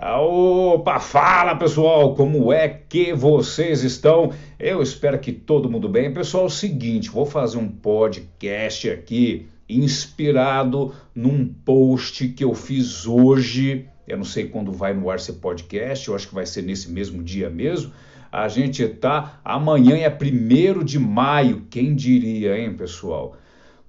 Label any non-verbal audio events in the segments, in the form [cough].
Opa, fala pessoal, como é que vocês estão? Eu espero que todo mundo bem. Pessoal, é o seguinte, vou fazer um podcast aqui inspirado num post que eu fiz hoje. Eu não sei quando vai no ar esse podcast, eu acho que vai ser nesse mesmo dia mesmo. A gente tá. Amanhã é primeiro de maio, quem diria, hein, pessoal?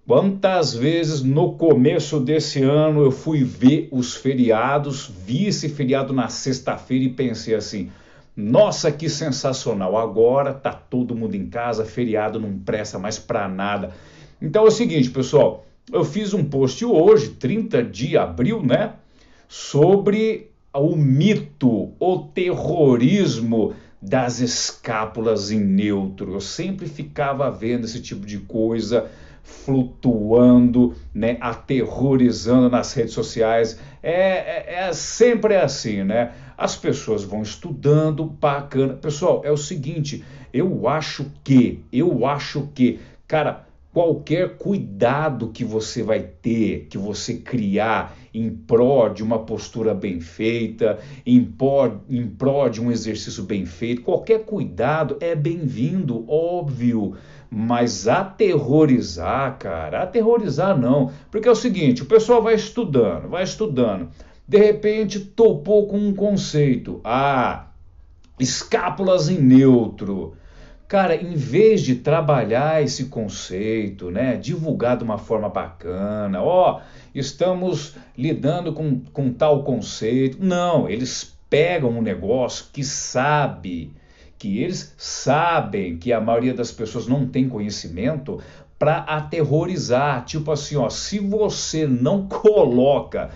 Quantas vezes no começo desse ano eu fui ver os feriados, vi esse feriado na sexta-feira e pensei assim: nossa, que sensacional! Agora tá todo mundo em casa, feriado não presta mais para nada. Então é o seguinte, pessoal, eu fiz um post hoje, 30 de abril, né? Sobre o mito, o terrorismo das escápulas em neutro. Eu sempre ficava vendo esse tipo de coisa flutuando, né, aterrorizando nas redes sociais. É, é, é, sempre assim, né? As pessoas vão estudando, bacana. Pessoal, é o seguinte, eu acho que, eu acho que, cara, qualquer cuidado que você vai ter, que você criar em pró de uma postura bem feita, em pró, em pró de um exercício bem feito, qualquer cuidado é bem-vindo, óbvio. Mas aterrorizar, cara, aterrorizar não. Porque é o seguinte: o pessoal vai estudando, vai estudando. De repente topou com um conceito. Ah, escápulas em neutro. Cara, em vez de trabalhar esse conceito, né, divulgar de uma forma bacana, ó, estamos lidando com, com tal conceito. Não, eles pegam um negócio que sabe que eles sabem que a maioria das pessoas não tem conhecimento para aterrorizar. Tipo assim, ó, se você não [laughs] coloca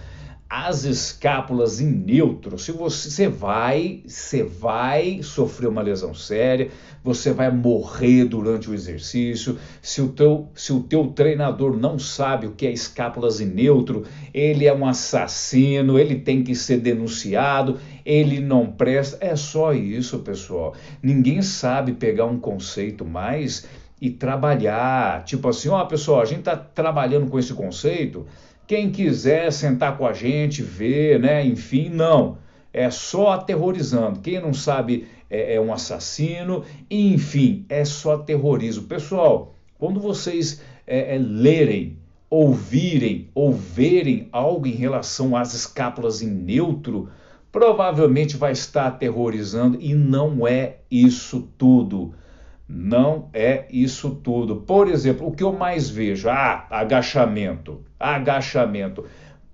as escápulas em neutro, se você, você vai, você vai sofrer uma lesão séria, você vai morrer durante o exercício. Se o teu, se o teu treinador não sabe o que é escápulas em neutro, ele é um assassino, ele tem que ser denunciado, ele não presta. É só isso, pessoal. Ninguém sabe pegar um conceito mais e trabalhar. Tipo assim, ó, pessoal, a gente está trabalhando com esse conceito quem quiser sentar com a gente, ver, né? Enfim, não. É só aterrorizando. Quem não sabe é, é um assassino. Enfim, é só terrorismo. Pessoal, quando vocês é, é, lerem, ouvirem ou verem algo em relação às escápulas em neutro, provavelmente vai estar aterrorizando e não é isso tudo. Não é isso tudo. Por exemplo, o que eu mais vejo? Ah, agachamento. Agachamento.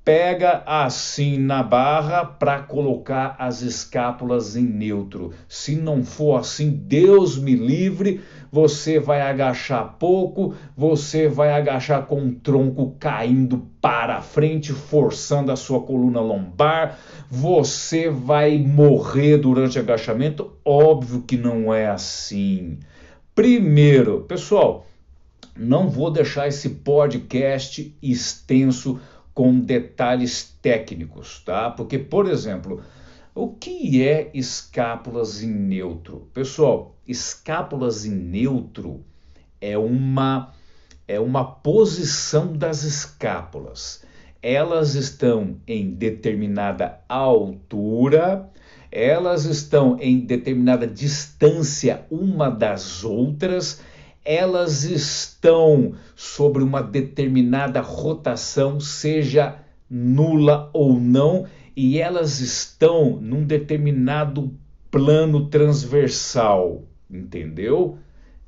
Pega assim na barra para colocar as escápulas em neutro. Se não for assim, Deus me livre, você vai agachar pouco, você vai agachar com o tronco caindo para frente, forçando a sua coluna lombar, você vai morrer durante agachamento. Óbvio que não é assim. Primeiro, pessoal, não vou deixar esse podcast extenso com detalhes técnicos, tá? Porque, por exemplo, o que é escápulas em neutro? Pessoal, escápulas em neutro é uma é uma posição das escápulas. Elas estão em determinada altura elas estão em determinada distância uma das outras, elas estão sobre uma determinada rotação, seja nula ou não, e elas estão num determinado plano transversal, entendeu?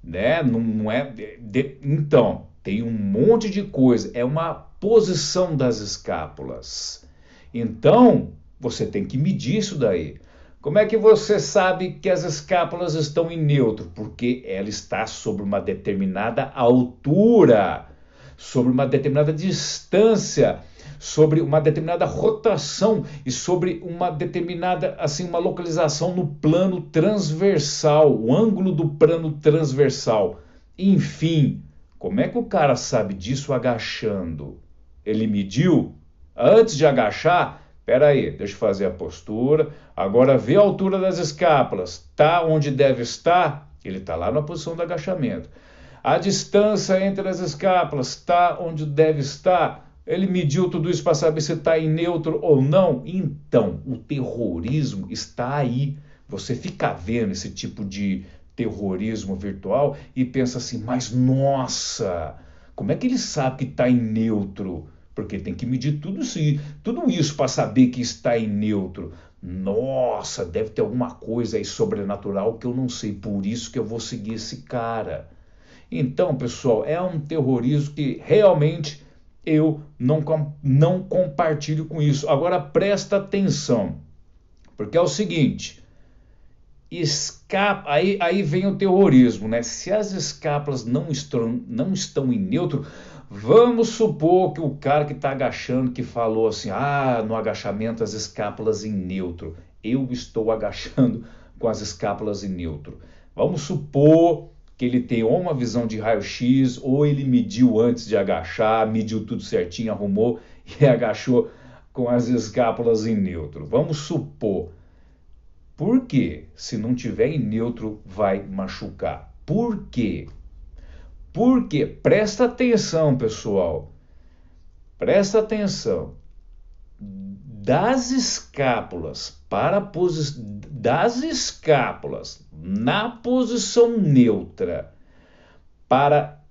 Né? Não, não é. De, então, tem um monte de coisa, é uma posição das escápulas. Então, você tem que medir isso daí. Como é que você sabe que as escápulas estão em neutro? Porque ela está sobre uma determinada altura, sobre uma determinada distância, sobre uma determinada rotação e sobre uma determinada assim uma localização no plano transversal, o ângulo do plano transversal. Enfim, como é que o cara sabe disso agachando? Ele mediu antes de agachar, Espera aí, deixa eu fazer a postura. Agora vê a altura das escápulas. Tá onde deve estar? Ele está lá na posição do agachamento. A distância entre as escápulas está onde deve estar? Ele mediu tudo isso para saber se está em neutro ou não? Então, o terrorismo está aí. Você fica vendo esse tipo de terrorismo virtual e pensa assim, mas nossa, como é que ele sabe que está em neutro? Porque tem que medir tudo isso, tudo isso para saber que está em neutro. Nossa, deve ter alguma coisa aí sobrenatural que eu não sei, por isso que eu vou seguir esse cara. Então, pessoal, é um terrorismo que realmente eu não, não compartilho com isso. Agora presta atenção, porque é o seguinte: escapa, aí, aí vem o terrorismo, né? Se as escapas não estão, não estão em neutro, vamos supor que o cara que está agachando, que falou assim, ah, no agachamento as escápulas em neutro, eu estou agachando [laughs] com as escápulas em neutro. Vamos supor que ele tem ou uma visão de raio-x, ou ele mediu antes de agachar, mediu tudo certinho, arrumou [laughs] e agachou com as escápulas em neutro. Vamos supor. Por quê? Se não tiver em neutro, vai machucar. Por quê? Porque, presta atenção, pessoal. Presta atenção. Das escápulas para a posição das escápulas na posição neutra para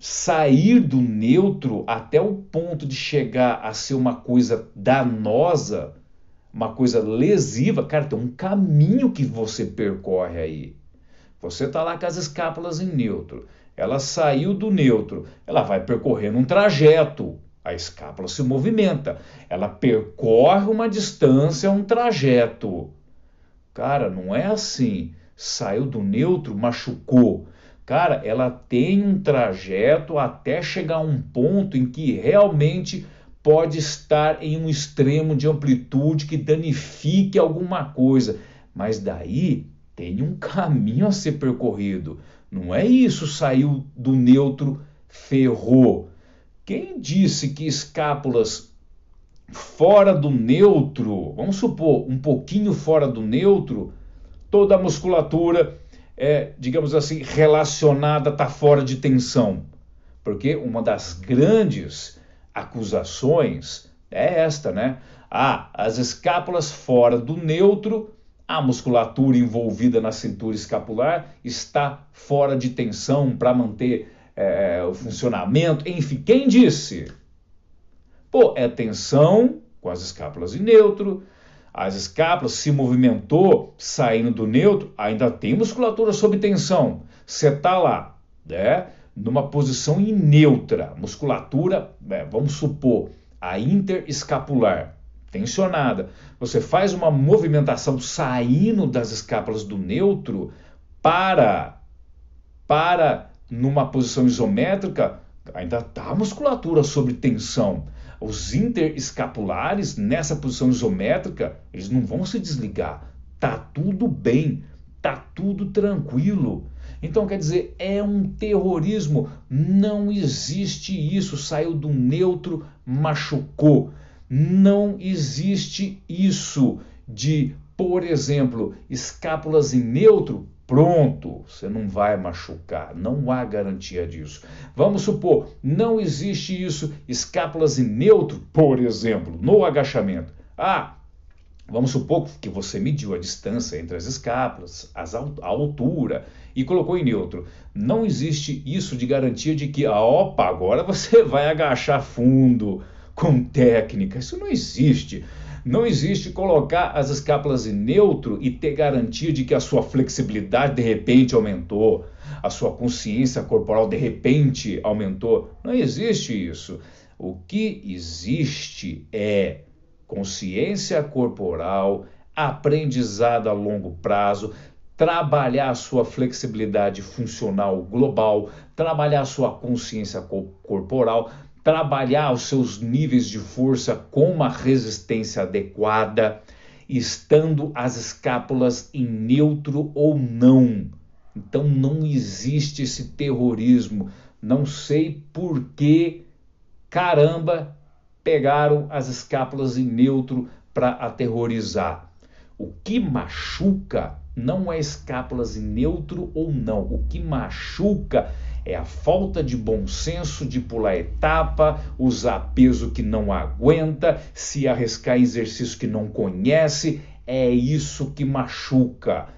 sair do neutro até o ponto de chegar a ser uma coisa danosa, uma coisa lesiva, cara, tem um caminho que você percorre aí. Você está lá com as escápulas em neutro, ela saiu do neutro, ela vai percorrendo um trajeto. A escápula se movimenta, ela percorre uma distância, um trajeto. Cara, não é assim saiu do neutro, machucou. Cara, ela tem um trajeto até chegar a um ponto em que realmente pode estar em um extremo de amplitude que danifique alguma coisa. Mas daí tem um caminho a ser percorrido. Não é isso, saiu do neutro, ferrou. Quem disse que escápulas fora do neutro, vamos supor, um pouquinho fora do neutro, toda a musculatura é, digamos assim, relacionada, está fora de tensão. Porque uma das grandes acusações é esta, né? Ah, as escápulas fora do neutro, a musculatura envolvida na cintura escapular está fora de tensão para manter é, o funcionamento. Enfim, quem disse? Pô, é tensão com as escápulas em neutro, as escápulas se movimentou saindo do neutro, ainda tem musculatura sob tensão. Você está lá, né? Numa posição em neutra, musculatura, né, vamos supor, a interescapular, tensionada. Você faz uma movimentação saindo das escápulas do neutro para para numa posição isométrica, ainda está a musculatura sob tensão os interescapulares nessa posição isométrica, eles não vão se desligar. Tá tudo bem, tá tudo tranquilo. Então, quer dizer, é um terrorismo. Não existe isso. Saiu do neutro, machucou. Não existe isso de, por exemplo, escápulas em neutro pronto, você não vai machucar, não há garantia disso. Vamos supor, não existe isso, escápulas em neutro, por exemplo, no agachamento. Ah, vamos supor que você mediu a distância entre as escápulas, as, a altura e colocou em neutro. Não existe isso de garantia de que, ah, opa, agora você vai agachar fundo com técnica. Isso não existe. Não existe colocar as escápulas em neutro e ter garantia de que a sua flexibilidade de repente aumentou, a sua consciência corporal de repente aumentou. Não existe isso. O que existe é consciência corporal, aprendizado a longo prazo, trabalhar a sua flexibilidade funcional global, trabalhar a sua consciência corporal, trabalhar os seus níveis de força com uma resistência adequada, estando as escápulas em neutro ou não. Então não existe esse terrorismo. Não sei por que caramba pegaram as escápulas em neutro para aterrorizar. O que machuca não é escápulas em neutro ou não. O que machuca É a falta de bom senso de pular etapa, usar peso que não aguenta, se arriscar em exercício que não conhece. É isso que machuca.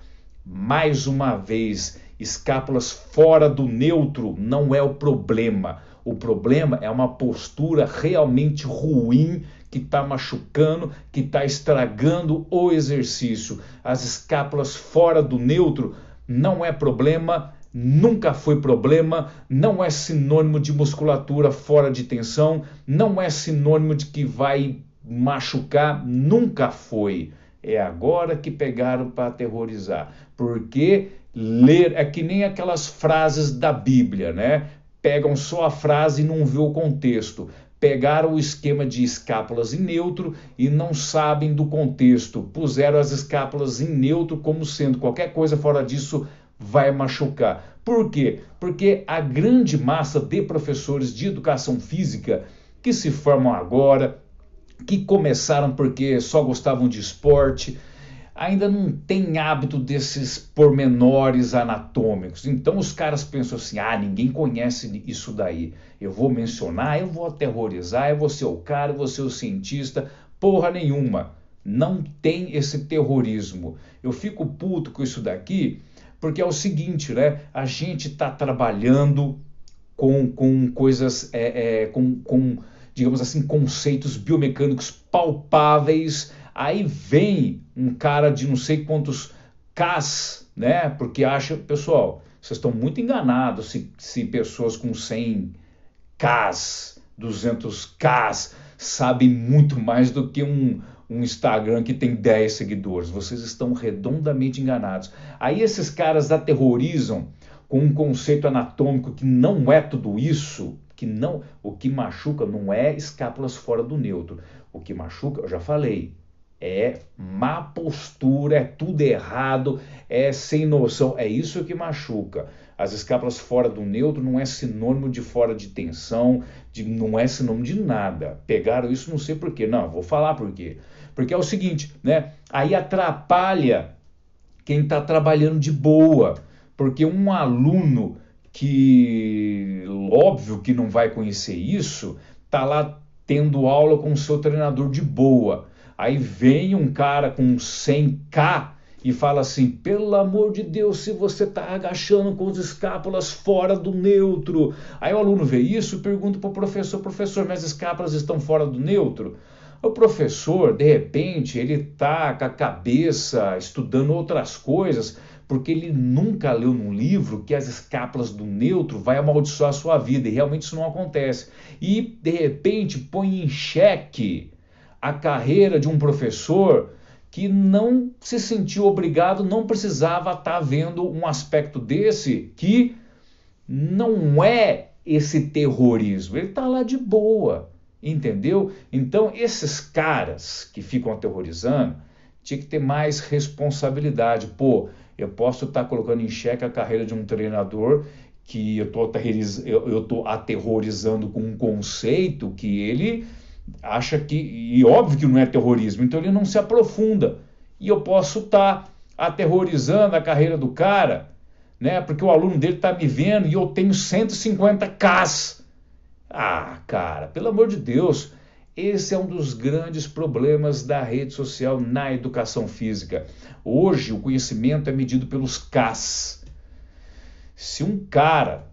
Mais uma vez, escápulas fora do neutro não é o problema. O problema é uma postura realmente ruim que está machucando, que está estragando o exercício. As escápulas fora do neutro não é problema, nunca foi problema, não é sinônimo de musculatura fora de tensão, não é sinônimo de que vai machucar, nunca foi. É agora que pegaram para aterrorizar. Porque ler é que nem aquelas frases da Bíblia, né? Pegam só a frase e não vê o contexto. Pegaram o esquema de escápulas em neutro e não sabem do contexto. Puseram as escápulas em neutro como sendo qualquer coisa fora disso vai machucar. Por quê? Porque a grande massa de professores de educação física que se formam agora, que começaram porque só gostavam de esporte, ainda não tem hábito desses pormenores anatômicos. Então os caras pensam assim: ah, ninguém conhece isso daí. Eu vou mencionar, eu vou aterrorizar, eu vou ser o cara, eu vou ser o cientista. Porra nenhuma. Não tem esse terrorismo. Eu fico puto com isso daqui porque é o seguinte, né? A gente está trabalhando com, com coisas, é, é, com, com, digamos assim, conceitos biomecânicos palpáveis. Aí vem um cara de não sei quantos Ks, né? Porque acha, pessoal, vocês estão muito enganados se, se pessoas com 100 Ks, 200 Ks sabem muito mais do que um, um Instagram que tem 10 seguidores. Vocês estão redondamente enganados. Aí esses caras aterrorizam com um conceito anatômico que não é tudo isso, que não, o que machuca não é escápulas fora do neutro. O que machuca, eu já falei, é má postura, é tudo errado, é sem noção, é isso que machuca. As escápulas fora do neutro não é sinônimo de fora de tensão, de, não é sinônimo de nada. Pegaram isso, não sei porquê. Não, vou falar por quê. Porque é o seguinte, né? Aí atrapalha quem está trabalhando de boa, porque um aluno que óbvio que não vai conhecer isso, tá lá tendo aula com o seu treinador de boa. Aí vem um cara com 100k e fala assim: pelo amor de Deus, se você está agachando com as escápulas fora do neutro. Aí o aluno vê isso e pergunta para o professor: professor, minhas escápulas estão fora do neutro? O professor, de repente, ele está com a cabeça estudando outras coisas, porque ele nunca leu num livro que as escápulas do neutro vai amaldiçoar a sua vida, e realmente isso não acontece. E, de repente, põe em xeque a carreira de um professor que não se sentiu obrigado, não precisava estar tá vendo um aspecto desse que não é esse terrorismo, ele está lá de boa. Entendeu? Então, esses caras que ficam aterrorizando tinha que ter mais responsabilidade. Pô, eu posso estar colocando em xeque a carreira de um treinador que eu estou aterroriz... aterrorizando com um conceito que ele acha que. E óbvio que não é terrorismo, então ele não se aprofunda. E eu posso estar aterrorizando a carreira do cara, né? Porque o aluno dele está me vendo e eu tenho 150 Ks ah, cara, pelo amor de Deus, esse é um dos grandes problemas da rede social na educação física. Hoje, o conhecimento é medido pelos Ks. Se um cara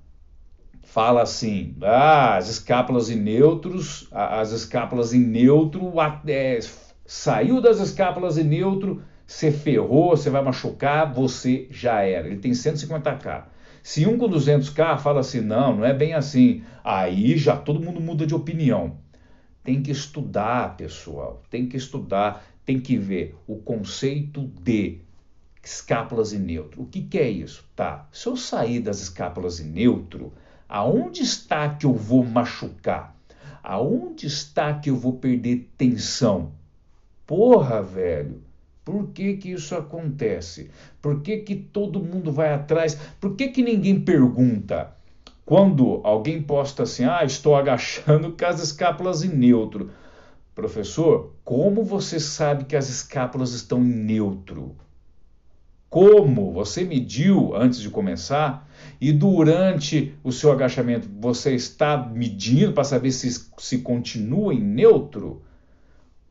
fala assim, ah, as escápulas em neutros, as escápulas em neutro, é, saiu das escápulas em neutro, você ferrou, você vai machucar, você já era. Ele tem 150k. Se um com 200k fala assim, não, não é bem assim, aí já todo mundo muda de opinião. Tem que estudar, pessoal, tem que estudar, tem que ver o conceito de escápulas em neutro. O que, que é isso? Tá, se eu sair das escápulas em neutro, aonde está que eu vou machucar? Aonde está que eu vou perder tensão? Porra, velho, por que, que isso acontece? Por que, que todo mundo vai atrás? Por que, que ninguém pergunta? Quando alguém posta assim, ah, estou agachando com as escápulas em neutro. Professor, como você sabe que as escápulas estão em neutro? como? Você mediu antes de começar? E durante o seu agachamento, você está medindo para saber se, se continua em neutro?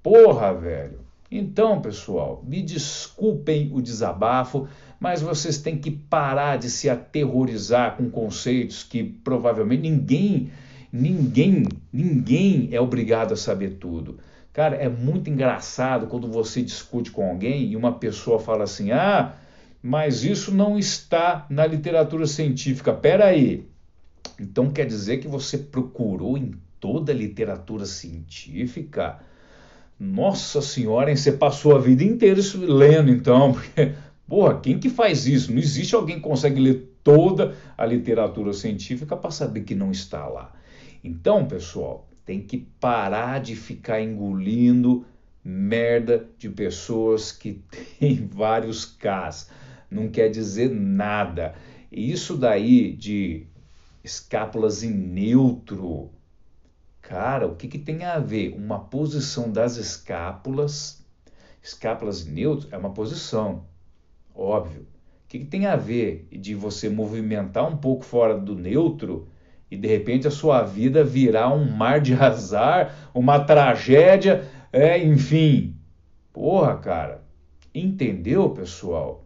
Porra, velho. Então, pessoal, me desculpem o desabafo, mas vocês têm que parar de se aterrorizar com conceitos que provavelmente ninguém, ninguém, ninguém é obrigado a saber tudo. Cara, é muito engraçado quando você discute com alguém e uma pessoa fala assim: ah, mas isso não está na literatura científica. Pera aí. Então quer dizer que você procurou em toda a literatura científica? Nossa senhora, hein? você passou a vida inteira lendo, então, [laughs] porque, porra, quem que faz isso? Não existe alguém que consegue ler toda a literatura científica para saber que não está lá. Então, pessoal, tem que parar de ficar engolindo merda de pessoas que [laughs] têm vários Ks. Não quer dizer nada. Isso daí de escápulas em neutro, cara, o que, que tem a ver? Uma posição das escápulas, escápulas em neutro é uma posição, óbvio. O que, que tem a ver de você movimentar um pouco fora do neutro e de repente a sua vida virar um mar de azar, uma tragédia, é, enfim. Porra, cara. Entendeu, pessoal?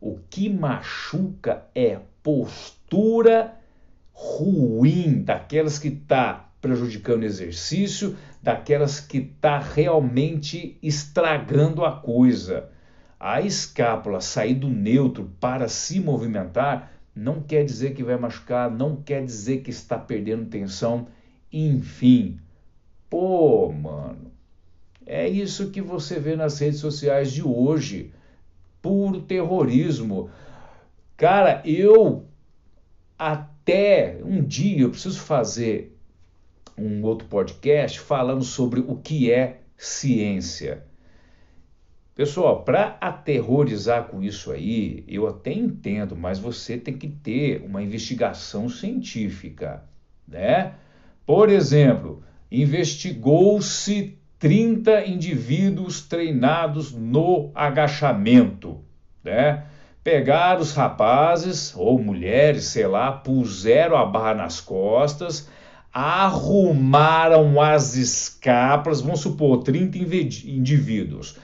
O que machuca é postura ruim daquelas que está prejudicando o exercício, daquelas que está realmente estragando a coisa. A escápula sair do neutro para se movimentar não quer dizer que vai machucar, não quer dizer que está perdendo tensão, enfim. Pô, mano, é isso que você vê nas redes sociais de hoje. Puro terrorismo. Cara, eu até um dia eu preciso fazer um outro podcast falando sobre o que é ciência. Pessoal, para aterrorizar com isso aí, eu até entendo, mas você tem que ter uma investigação científica, né? Por exemplo, investigou-se 30 indivíduos treinados no agachamento, né? Pegaram os rapazes ou mulheres, sei lá, puseram a barra nas costas, arrumaram as escapas, vamos supor, 30 indivíduos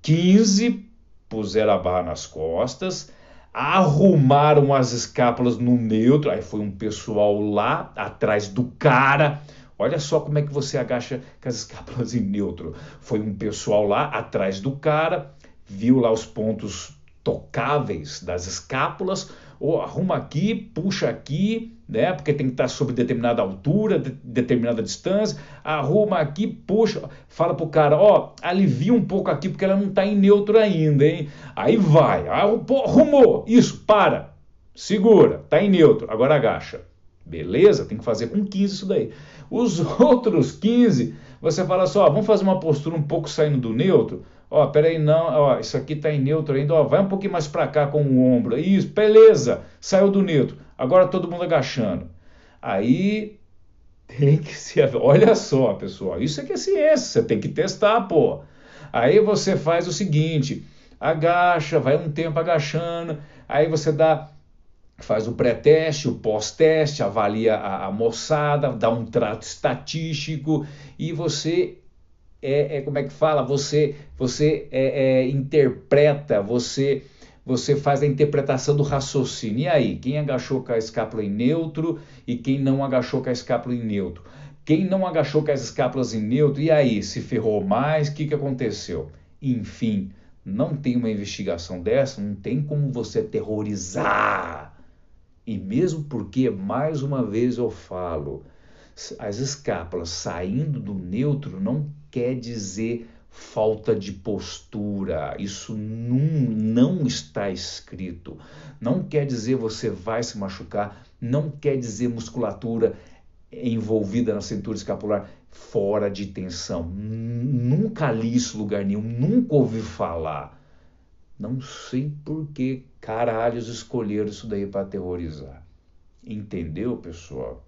15 puseram a barra nas costas, arrumaram as escápulas no neutro, aí foi um pessoal lá atrás do cara. Olha só como é que você agacha com as escápulas em neutro. Foi um pessoal lá atrás do cara, viu lá os pontos tocáveis das escápulas, ou arruma aqui, puxa aqui, né? Porque tem que estar sob determinada altura, de, determinada distância. Arruma aqui, puxa, fala pro cara, ó, alivia um pouco aqui porque ela não está em neutro ainda, hein? Aí vai, arrumou, isso, para, segura, tá em neutro, agora agacha. Beleza? Tem que fazer com 15 isso daí. Os [laughs] outros 15, você fala só, vamos fazer uma postura um pouco saindo do neutro. Ó, peraí, não, ó, isso aqui está em neutro ainda, ó, vai um pouquinho mais para cá com o ombro. Isso, beleza, saiu do neutro. Agora todo mundo agachando. Aí tem que se. Olha só, pessoal, isso aqui é ciência, você tem que testar, pô. Aí você faz o seguinte: agacha, vai um tempo agachando, aí você dá faz o pré-teste, o pós-teste, avalia a, a, moçada, dá um trato estatístico e você é, é, como é que fala? Você, você é, é, interpreta, você, você faz a interpretação do raciocínio. E aí, quem agachou com a escápula em neutro e quem não agachou com a escápula em neutro? Quem não agachou com as escápulas em neutro, e aí, se ferrou mais, o que, que aconteceu? Enfim, não tem uma investigação dessa, não tem como você terrorizar. E mesmo porque, mais uma vez eu falo, as escápulas saindo do neutro não quer dizer falta de postura. Isso não, não está escrito. Não quer dizer você vai se machucar, não quer dizer musculatura envolvida na cintura escapular fora de tensão. Nunca li isso lugar nenhum, nunca ouvi falar. Não sei por que caralhos escolheram isso daí para aterrorizar. Entendeu, pessoal?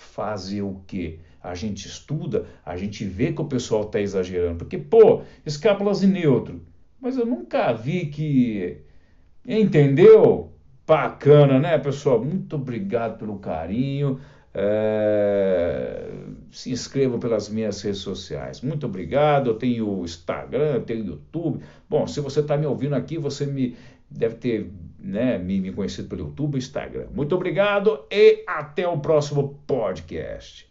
fazer o quê? A gente estuda, a gente vê que o pessoal está exagerando. Porque, pô, escápulas em neutro. Mas eu nunca vi que Entendeu? Bacana, né, pessoal? Muito obrigado pelo carinho. É... Se inscrevam pelas minhas redes sociais. Muito obrigado. Eu tenho o Instagram, eu tenho o YouTube. Bom, se você está me ouvindo aqui, você me deve ter né, me, me conhecido pelo YouTube e Instagram. Muito obrigado e até o próximo podcast.